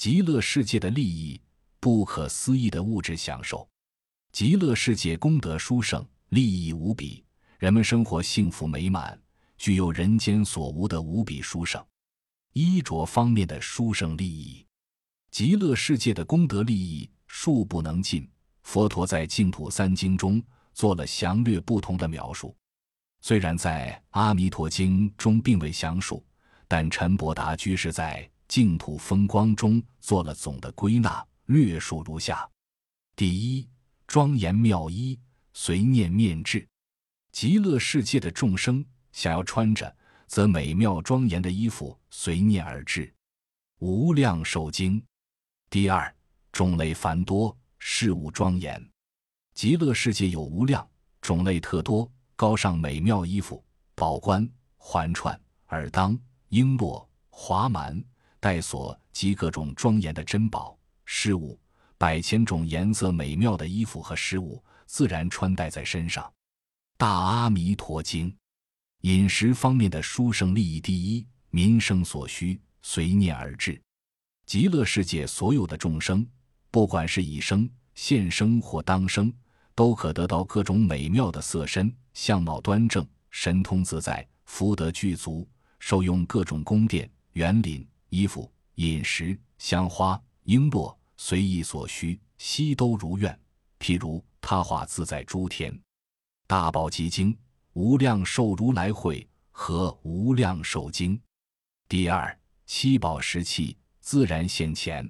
极乐世界的利益，不可思议的物质享受。极乐世界功德殊胜，利益无比，人们生活幸福美满，具有人间所无的无比殊胜。衣着方面的殊胜利益，极乐世界的功德利益数不能尽。佛陀在净土三经中做了详略不同的描述，虽然在《阿弥陀经》中并未详述，但陈伯达居士在《净土风光》中做了总的归纳，略述如下：第一，庄严妙衣，随念面至。极乐世界的众生想要穿着。则美妙庄严的衣服随念而至，无量寿经。第二，种类繁多，事物庄严。极乐世界有无量种类特多、高尚美妙衣服、宝冠、环串、耳当、璎珞、华满、带锁及各种庄严的珍宝饰物，百千种颜色美妙的衣服和饰物，自然穿戴在身上。大阿弥陀经。饮食方面的殊胜利益第一，民生所需随念而至。极乐世界所有的众生，不管是以生、现生或当生，都可得到各种美妙的色身，相貌端正，神通自在，福德具足，受用各种宫殿、园林、衣服、饮食、香花、璎珞，随意所需，悉都如愿。譬如他化自在诸天，大宝积经。无量寿如来会和无量寿经，第二七宝石器自然现前。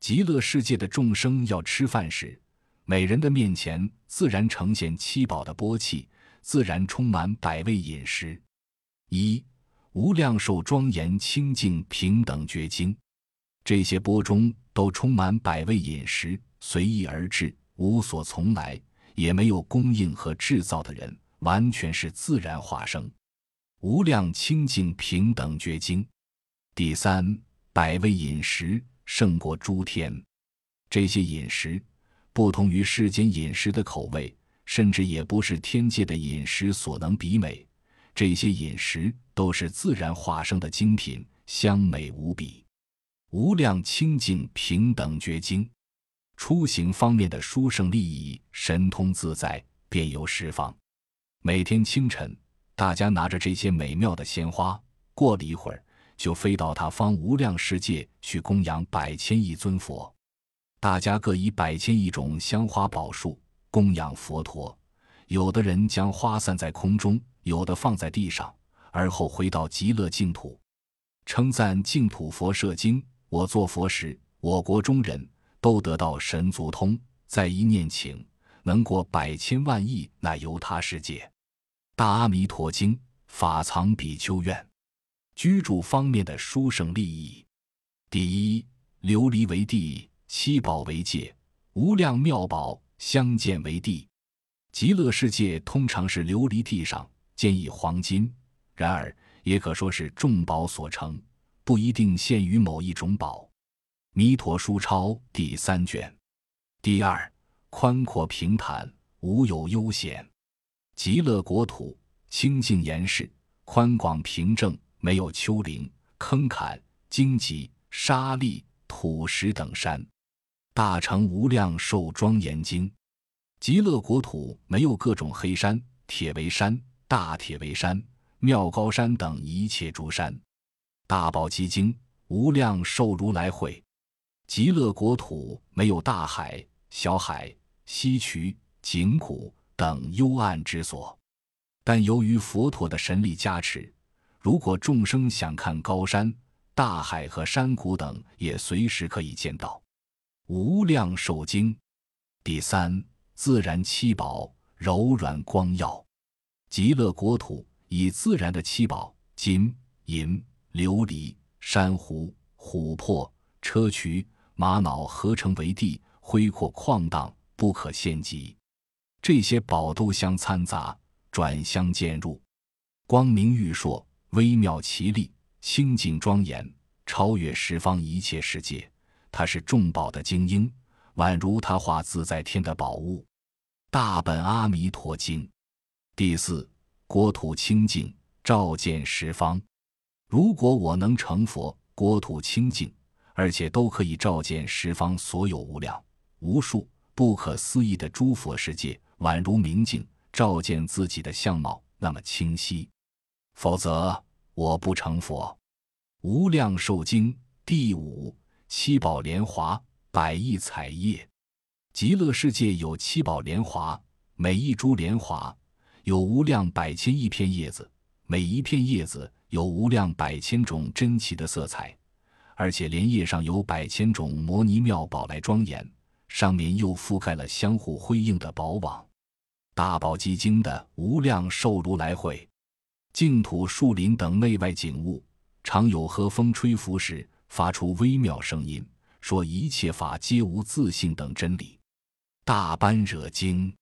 极乐世界的众生要吃饭时，每人的面前自然呈现七宝的波器，自然充满百味饮食。一无量寿庄严清净平等觉经，这些钵中都充满百味饮食，随意而至，无所从来，也没有供应和制造的人。完全是自然化生，无量清净平等觉经。第三，百味饮食胜过诸天。这些饮食不同于世间饮食的口味，甚至也不是天界的饮食所能比美。这些饮食都是自然化生的精品，香美无比。无量清净平等觉经。出行方面的殊胜利益，神通自在，便游十方。每天清晨，大家拿着这些美妙的鲜花，过了一会儿，就飞到他方无量世界去供养百千亿尊佛。大家各以百千亿种香花宝树供养佛陀。有的人将花散在空中，有的放在地上，而后回到极乐净土，称赞净土佛摄经。我做佛时，我国中人都得到神足通，在一念请，能过百千万亿那由他世界。大阿弥陀经法藏比丘院，居住方面的殊胜利益。第一，琉璃为地，七宝为界，无量妙宝相见为地。极乐世界通常是琉璃地上建以黄金，然而也可说是众宝所成，不一定限于某一种宝。弥陀书抄第三卷。第二，宽阔平坦，无有悠险。极乐国土清净严实，宽广平正，没有丘陵、坑坎、荆棘、沙砾、土石等山。大成无量寿庄严经。极乐国土没有各种黑山、铁围山、大铁围山、妙高山等一切诸山。大宝积经。无量寿如来会。极乐国土没有大海、小海、溪渠、井谷。等幽暗之所，但由于佛陀的神力加持，如果众生想看高山、大海和山谷等，也随时可以见到。无量寿经。第三，自然七宝柔软光耀。极乐国土以自然的七宝金银琉璃珊瑚琥珀砗磲玛瑙合成为地，恢阔旷荡，不可限极。这些宝都相参杂，转相渐入，光明玉烁，微妙奇丽，清净庄严，超越十方一切世界。它是众宝的精英，宛如他化自在天的宝物。大本阿弥陀经。第四，国土清净，照见十方。如果我能成佛，国土清净，而且都可以照见十方所有无量无数不可思议的诸佛世界，宛如明镜，照见自己的相貌那么清晰。否则，我不成佛。无量寿经第五七宝莲华百亿彩叶，极乐世界有七宝莲华，每一株莲华有无量百千亿片叶子，每一片叶子有无量百千种珍奇的色彩，而且莲叶上有百千种摩尼妙宝来庄严，上面又覆盖了相互辉映的宝网。大宝积经的无量寿如来会，净土树林等内外景物。常有和风吹拂时，发出微妙声音，说一切法皆无自性等真理。大般若经